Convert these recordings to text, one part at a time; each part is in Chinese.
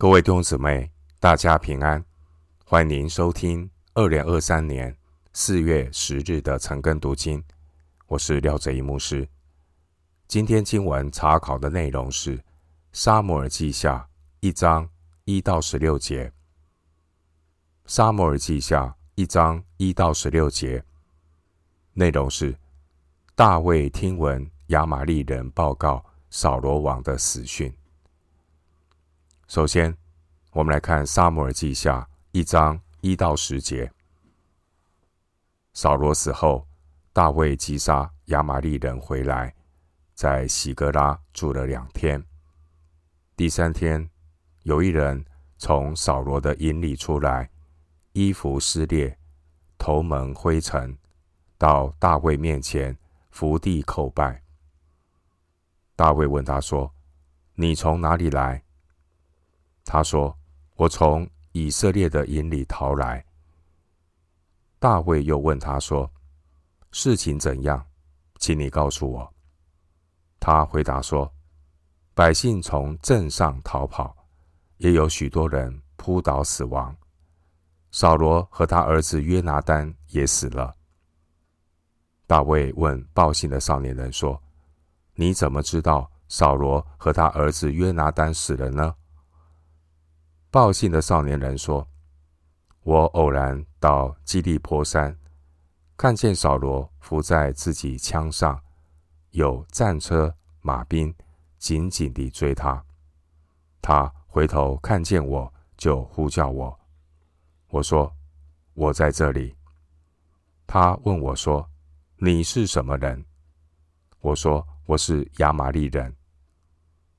各位弟兄姊妹，大家平安！欢迎收听二零二三年四月十日的晨更读经。我是廖哲一牧师。今天经文查考的内容是《撒母耳记下》一章一到十六节。《撒母耳记下》一章一到十六节内容是大卫听闻亚玛力人报告扫罗王的死讯。首先，我们来看《撒母耳记下》一章一到十节。扫罗死后，大卫击杀亚玛力人回来，在喜格拉住了两天。第三天，有一人从扫罗的营里出来，衣服撕裂，头蒙灰尘，到大卫面前伏地叩拜。大卫问他说：“你从哪里来？”他说：“我从以色列的营里逃来。”大卫又问他说：“事情怎样？请你告诉我。”他回答说：“百姓从镇上逃跑，也有许多人扑倒死亡。扫罗和他儿子约拿单也死了。”大卫问报信的少年人说：“你怎么知道扫罗和他儿子约拿单死了呢？”报信的少年人说：“我偶然到基利波山，看见扫罗伏在自己枪上，有战车马兵紧紧地追他。他回头看见我，就呼叫我。我说：我在这里。他问我说：你是什么人？我说：我是亚玛力人。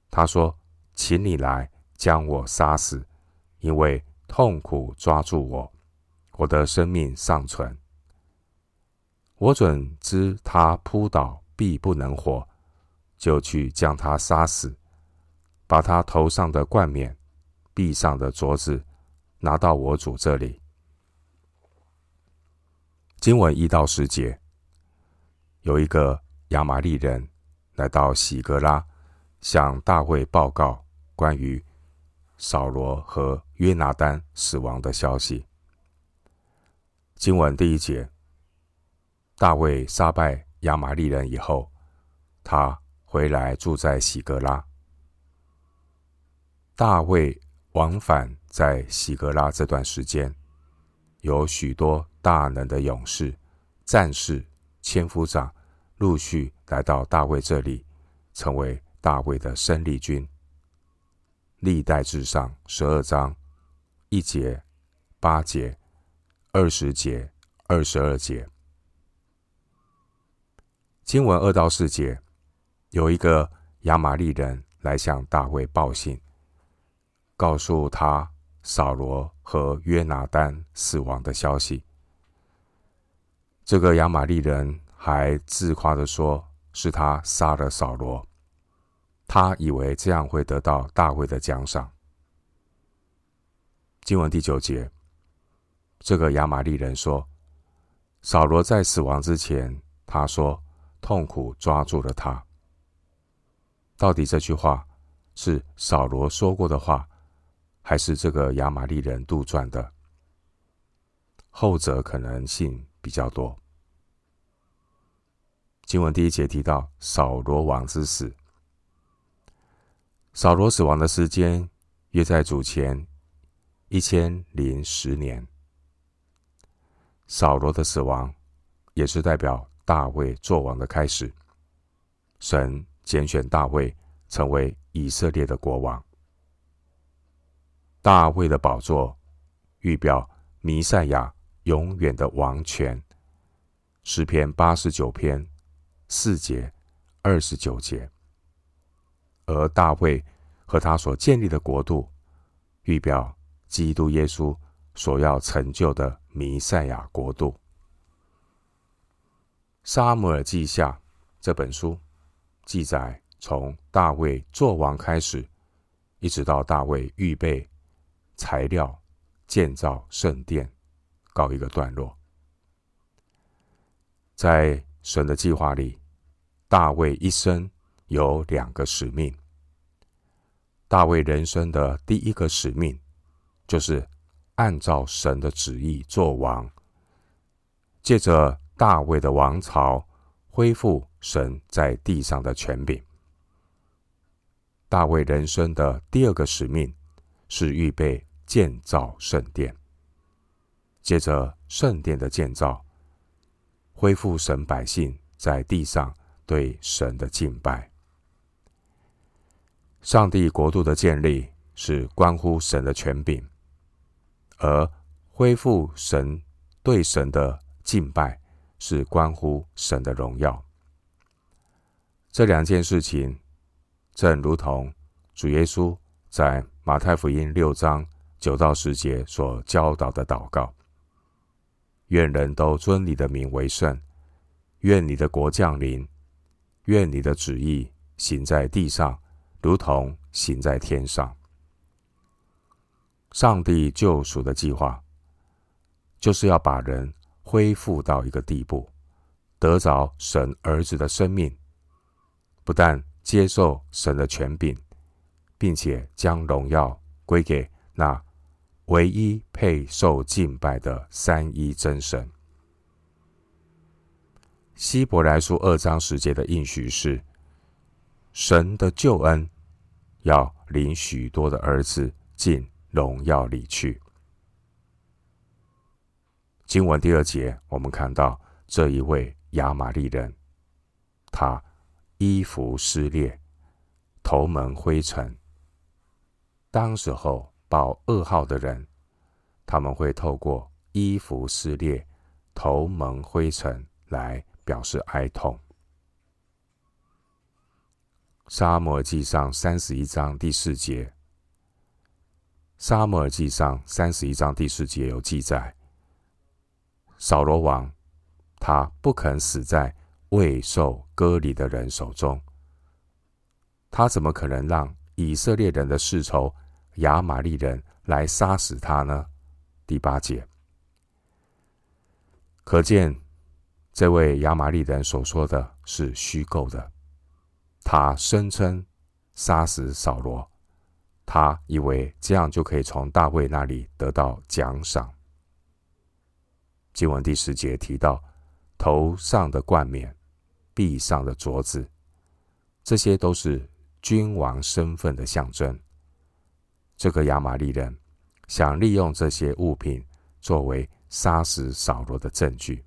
他说：请你来将我杀死。”因为痛苦抓住我，我的生命尚存。我准知他扑倒必不能活，就去将他杀死，把他头上的冠冕、臂上的镯子拿到我主这里。经文一到十节，有一个亚玛力人来到喜格拉，向大卫报告关于。扫罗和约拿单死亡的消息。经文第一节，大卫杀败亚玛力人以后，他回来住在喜格拉。大卫往返在喜格拉这段时间，有许多大能的勇士、战士、千夫长陆续来到大卫这里，成为大卫的生力军。历代志上十二章一节、八节、二十节、二十二节。经文二到四节，有一个亚玛利人来向大卫报信，告诉他扫罗和约拿单死亡的消息。这个亚玛利人还自夸的说，是他杀了扫罗。他以为这样会得到大卫的奖赏。经文第九节，这个亚玛力人说：“扫罗在死亡之前，他说痛苦抓住了他。到底这句话是扫罗说过的话，还是这个亚玛力人杜撰的？后者可能性比较多。”经文第一节提到扫罗王之死。扫罗死亡的时间约在主前一千零十年。扫罗的死亡也是代表大卫作王的开始。神拣选大卫成为以色列的国王。大卫的宝座预表弥赛亚永远的王权。诗篇八十九篇四节、二十九节。而大卫和他所建立的国度，预表基督耶稣所要成就的弥赛亚国度。撒母耳记下这本书记载，从大卫作王开始，一直到大卫预备材料建造圣殿，告一个段落。在神的计划里，大卫一生有两个使命。大卫人生的第一个使命，就是按照神的旨意做王，借着大卫的王朝，恢复神在地上的权柄。大卫人生的第二个使命，是预备建造圣殿，借着圣殿的建造，恢复神百姓在地上对神的敬拜。上帝国度的建立是关乎神的权柄，而恢复神对神的敬拜是关乎神的荣耀。这两件事情，正如同主耶稣在马太福音六章九到十节所教导的祷告：愿人都尊你的名为圣，愿你的国降临，愿你的旨意行在地上。如同行在天上，上帝救赎的计划，就是要把人恢复到一个地步，得着神儿子的生命，不但接受神的权柄，并且将荣耀归给那唯一配受敬拜的三一真神。希伯来书二章十节的应许是。神的救恩要领许多的儿子进荣耀里去。经文第二节，我们看到这一位亚玛力人，他衣服撕裂，头蒙灰尘。当时候报噩耗的人，他们会透过衣服撕裂、头蒙灰尘来表示哀痛。撒母耳记上三十一章第四节，撒母耳记上三十一章第四节有记载：扫罗王他不肯死在未受割礼的人手中，他怎么可能让以色列人的世仇亚玛力人来杀死他呢？第八节，可见这位亚玛力人所说的是虚构的。他声称杀死扫罗，他以为这样就可以从大卫那里得到奖赏。经文第十节提到头上的冠冕、臂上的镯子，这些都是君王身份的象征。这个亚玛力人想利用这些物品作为杀死扫罗的证据。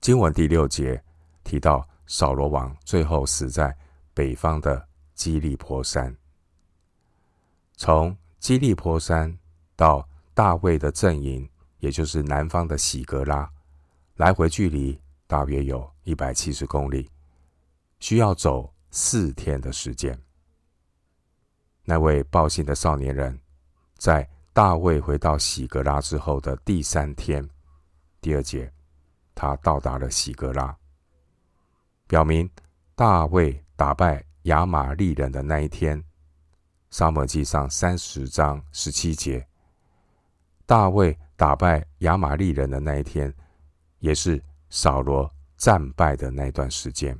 经文第六节提到。扫罗王最后死在北方的基利坡山。从基利坡山到大卫的阵营，也就是南方的喜格拉，来回距离大约有一百七十公里，需要走四天的时间。那位报信的少年人，在大卫回到喜格拉之后的第三天，第二节，他到达了喜格拉。表明大卫打败亚玛利人的那一天，撒母记上三十章十七节，大卫打败亚玛利人的那一天，也是扫罗战败的那段时间。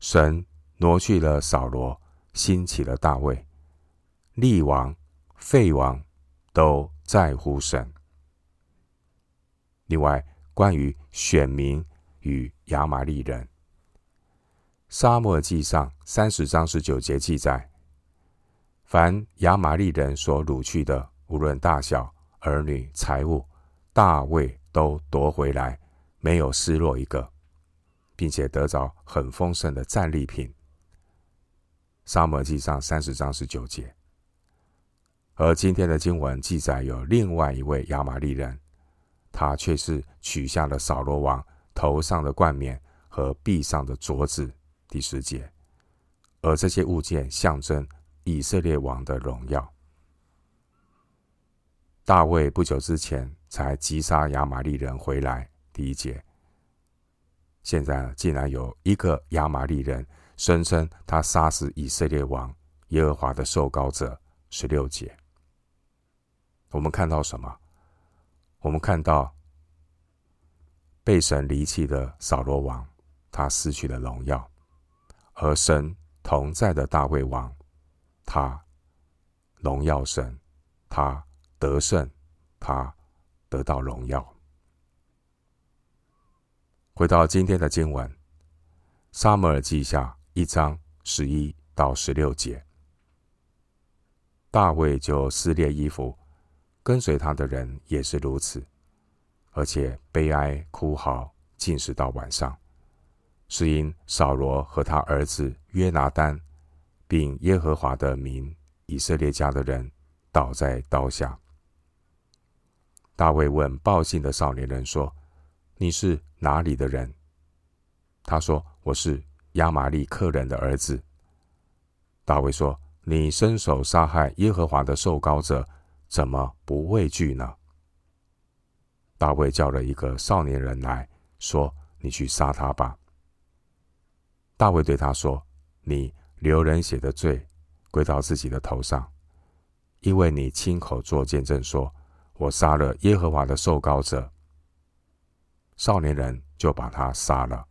神挪去了扫罗，兴起了大卫，立王废王都在乎神。另外，关于选民。与亚玛利人，撒母耳记上三十章十九节记载：凡亚玛利人所掳去的，无论大小、儿女、财物，大卫都夺回来，没有失落一个，并且得着很丰盛的战利品。撒母耳记上三十章十九节。而今天的经文记载有另外一位亚玛利人，他却是取下了扫罗王。头上的冠冕和臂上的镯子，第十节，而这些物件象征以色列王的荣耀。大卫不久之前才击杀亚玛力人回来，第一节。现在竟然有一个亚玛力人声称他杀死以色列王耶和华的受膏者，十六节。我们看到什么？我们看到。被神离弃的扫罗王，他失去了荣耀，和神同在的大卫王，他荣耀神，他得胜，他得到荣耀。回到今天的经文，《撒母耳记下》一章十一到十六节，大卫就撕裂衣服，跟随他的人也是如此，而且悲哀哭嚎，禁食到晚上。是因扫罗和他儿子约拿单，并耶和华的名以色列家的人倒在刀下。大卫问报信的少年人说：“你是哪里的人？”他说：“我是亚玛利克人的儿子。”大卫说：“你伸手杀害耶和华的受膏者，怎么不畏惧呢？”大卫叫了一个少年人来说：“你去杀他吧。”大卫对他说：“你流人血的罪归到自己的头上，因为你亲口作见证说，我杀了耶和华的受膏者。”少年人就把他杀了。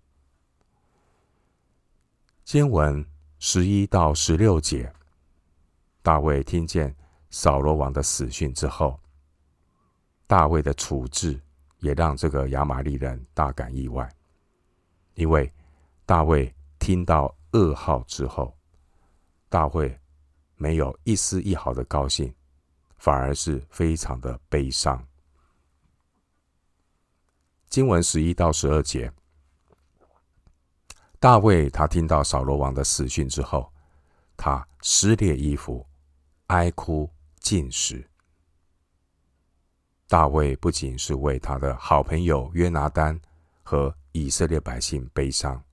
经文十一到十六节，大卫听见扫罗王的死讯之后，大卫的处置也让这个亚玛力人大感意外，因为大卫。听到噩耗之后，大卫没有一丝一毫的高兴，反而是非常的悲伤。经文十一到十二节，大卫他听到扫罗王的死讯之后，他撕裂衣服，哀哭尽食。大卫不仅是为他的好朋友约拿单和以色列百姓悲伤。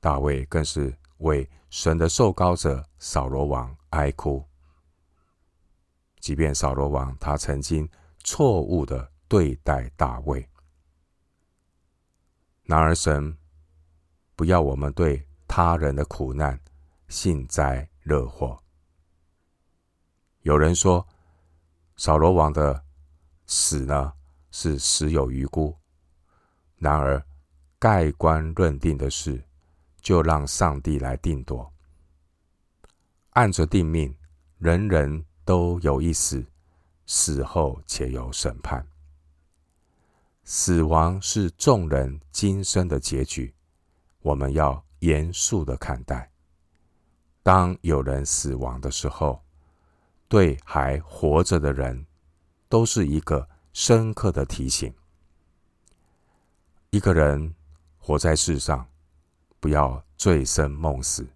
大卫更是为神的受膏者扫罗王哀哭，即便扫罗王他曾经错误的对待大卫，然而神不要我们对他人的苦难幸灾乐祸。有人说，扫罗王的死呢是死有余辜，然而盖棺论定的是。就让上帝来定夺，按着定命，人人都有一死，死后且有审判。死亡是众人今生的结局，我们要严肃的看待。当有人死亡的时候，对还活着的人，都是一个深刻的提醒。一个人活在世上。不要醉生梦死。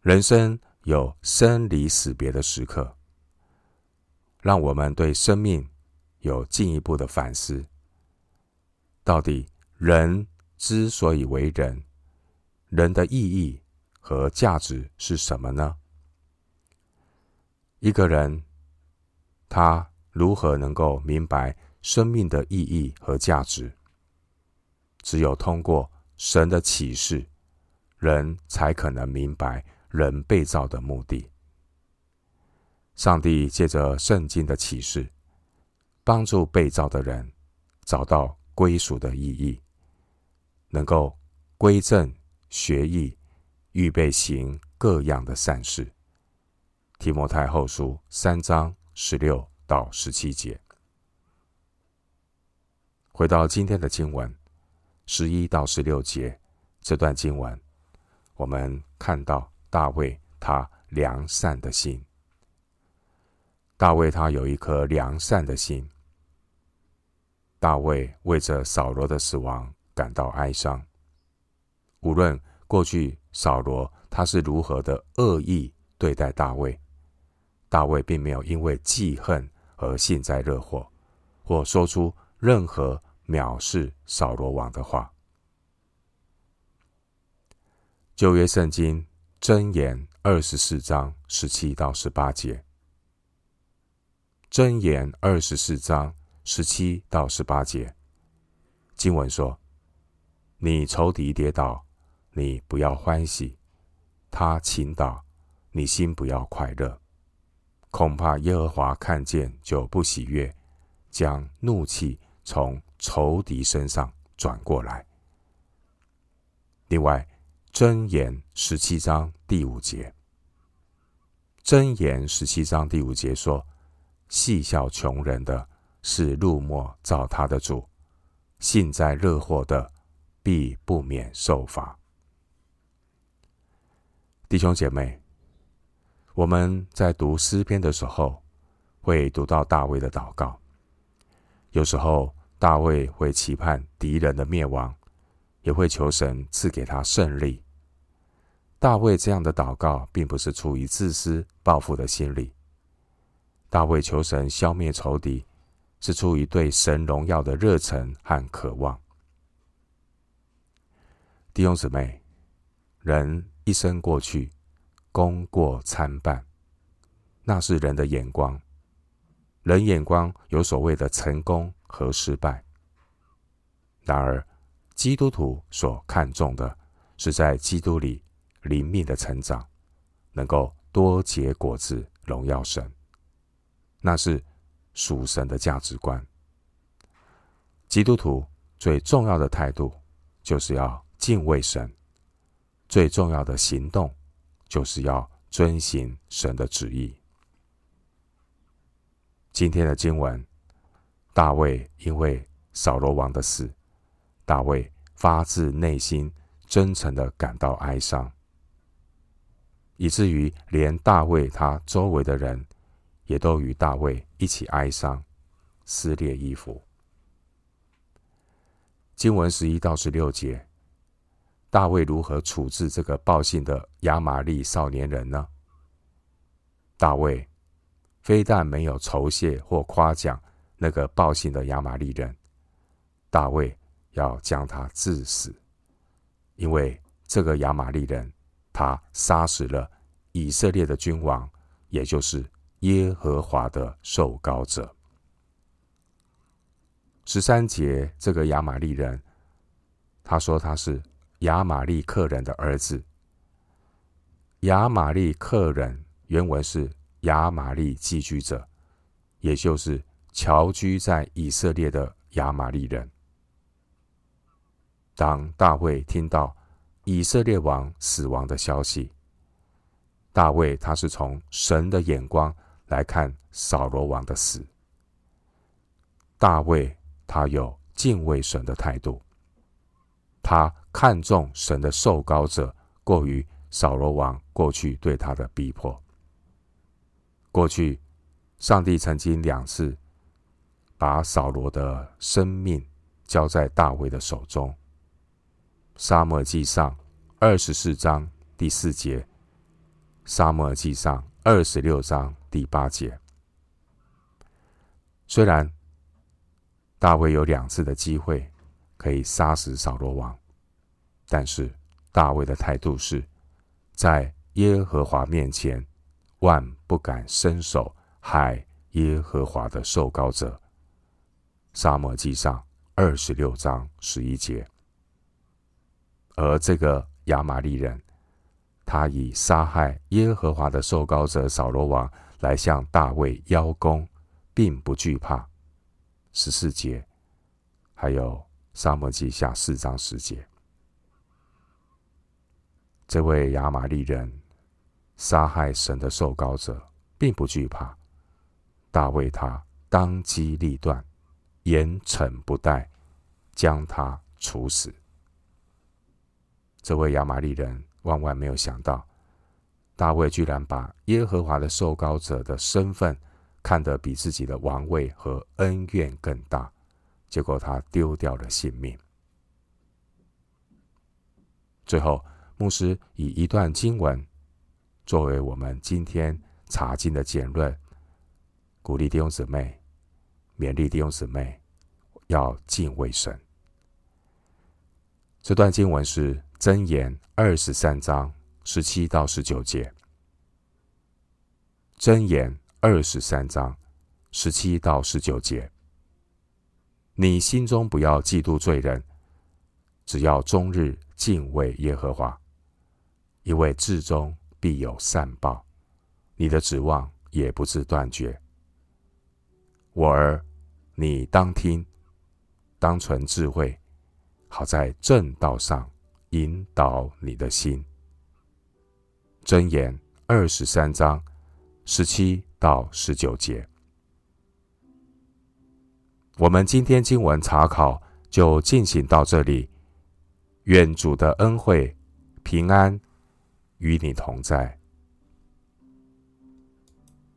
人生有生离死别的时刻，让我们对生命有进一步的反思。到底人之所以为人，人的意义和价值是什么呢？一个人，他如何能够明白生命的意义和价值？只有通过。神的启示，人才可能明白人被造的目的。上帝借着圣经的启示，帮助被造的人找到归属的意义，能够归正学义，预备行各样的善事。提摩太后书三章十六到十七节。回到今天的经文。十一到十六节这段经文，我们看到大卫他良善的心。大卫他有一颗良善的心。大卫为着扫罗的死亡感到哀伤。无论过去扫罗他是如何的恶意对待大卫，大卫并没有因为记恨而幸灾乐祸，或说出任何。藐视扫罗王的话。旧约圣经箴言二十四章十七到十八节。箴言二十四章十七到十八节，经文说：“你仇敌跌倒，你不要欢喜；他倾倒，你心不要快乐。恐怕耶和华看见就不喜悦，将怒气从仇敌身上转过来。另外，箴言十七章第五节。箴言十七章第五节说：“戏笑穷人的是入没造他的主，幸灾乐祸的必不免受罚。”弟兄姐妹，我们在读诗篇的时候，会读到大卫的祷告。有时候，大卫会期盼敌人的灭亡，也会求神赐给他胜利。大卫这样的祷告，并不是出于自私报复的心理。大卫求神消灭仇敌，是出于对神荣耀的热忱和渴望。弟兄姊妹，人一生过去，功过参半，那是人的眼光。人眼光有所谓的成功和失败，然而基督徒所看重的是在基督里灵命的成长，能够多结果子，荣耀神。那是属神的价值观。基督徒最重要的态度就是要敬畏神，最重要的行动就是要遵行神的旨意。今天的经文，大卫因为扫罗王的死，大卫发自内心真诚的感到哀伤，以至于连大卫他周围的人也都与大卫一起哀伤，撕裂衣服。经文十一到十六节，大卫如何处置这个报信的亚玛利少年人呢？大卫。非但没有酬谢或夸奖那个报信的亚玛利人，大卫要将他治死，因为这个亚玛利人他杀死了以色列的君王，也就是耶和华的受膏者。十三节，这个亚玛利人，他说他是亚玛力克人的儿子。亚玛力克人原文是。亚玛利寄居者，也就是侨居在以色列的亚玛利人。当大卫听到以色列王死亡的消息，大卫他是从神的眼光来看扫罗王的死。大卫他有敬畏神的态度，他看重神的受膏者，过于扫罗王过去对他的逼迫。过去，上帝曾经两次把扫罗的生命交在大卫的手中。撒母耳记上二十四章第四节，撒母耳记上二十六章第八节。虽然大卫有两次的机会可以杀死扫罗王，但是大卫的态度是在耶和华面前。万不敢伸手害耶和华的受膏者。撒母耳记上二十六章十一节。而这个亚玛力人，他以杀害耶和华的受膏者扫罗王来向大卫邀功，并不惧怕。十四节，还有撒母耳记下四章十节，这位亚玛力人。杀害神的受膏者，并不惧怕。大卫他当机立断，严惩不贷，将他处死。这位亚玛力人万万没有想到，大卫居然把耶和华的受膏者的身份看得比自己的王位和恩怨更大，结果他丢掉了性命。最后，牧师以一段经文。作为我们今天查经的简论，鼓励弟兄姊妹，勉励弟兄姊妹要敬畏神。这段经文是箴言二十三章十七到十九节。箴言二十三章十七到十九节，你心中不要嫉妒罪人，只要终日敬畏耶和华，因为至终。必有善报，你的指望也不致断绝。我儿，你当听，当存智慧，好在正道上引导你的心。箴言二十三章十七到十九节。我们今天经文查考就进行到这里。愿主的恩惠、平安与你同在。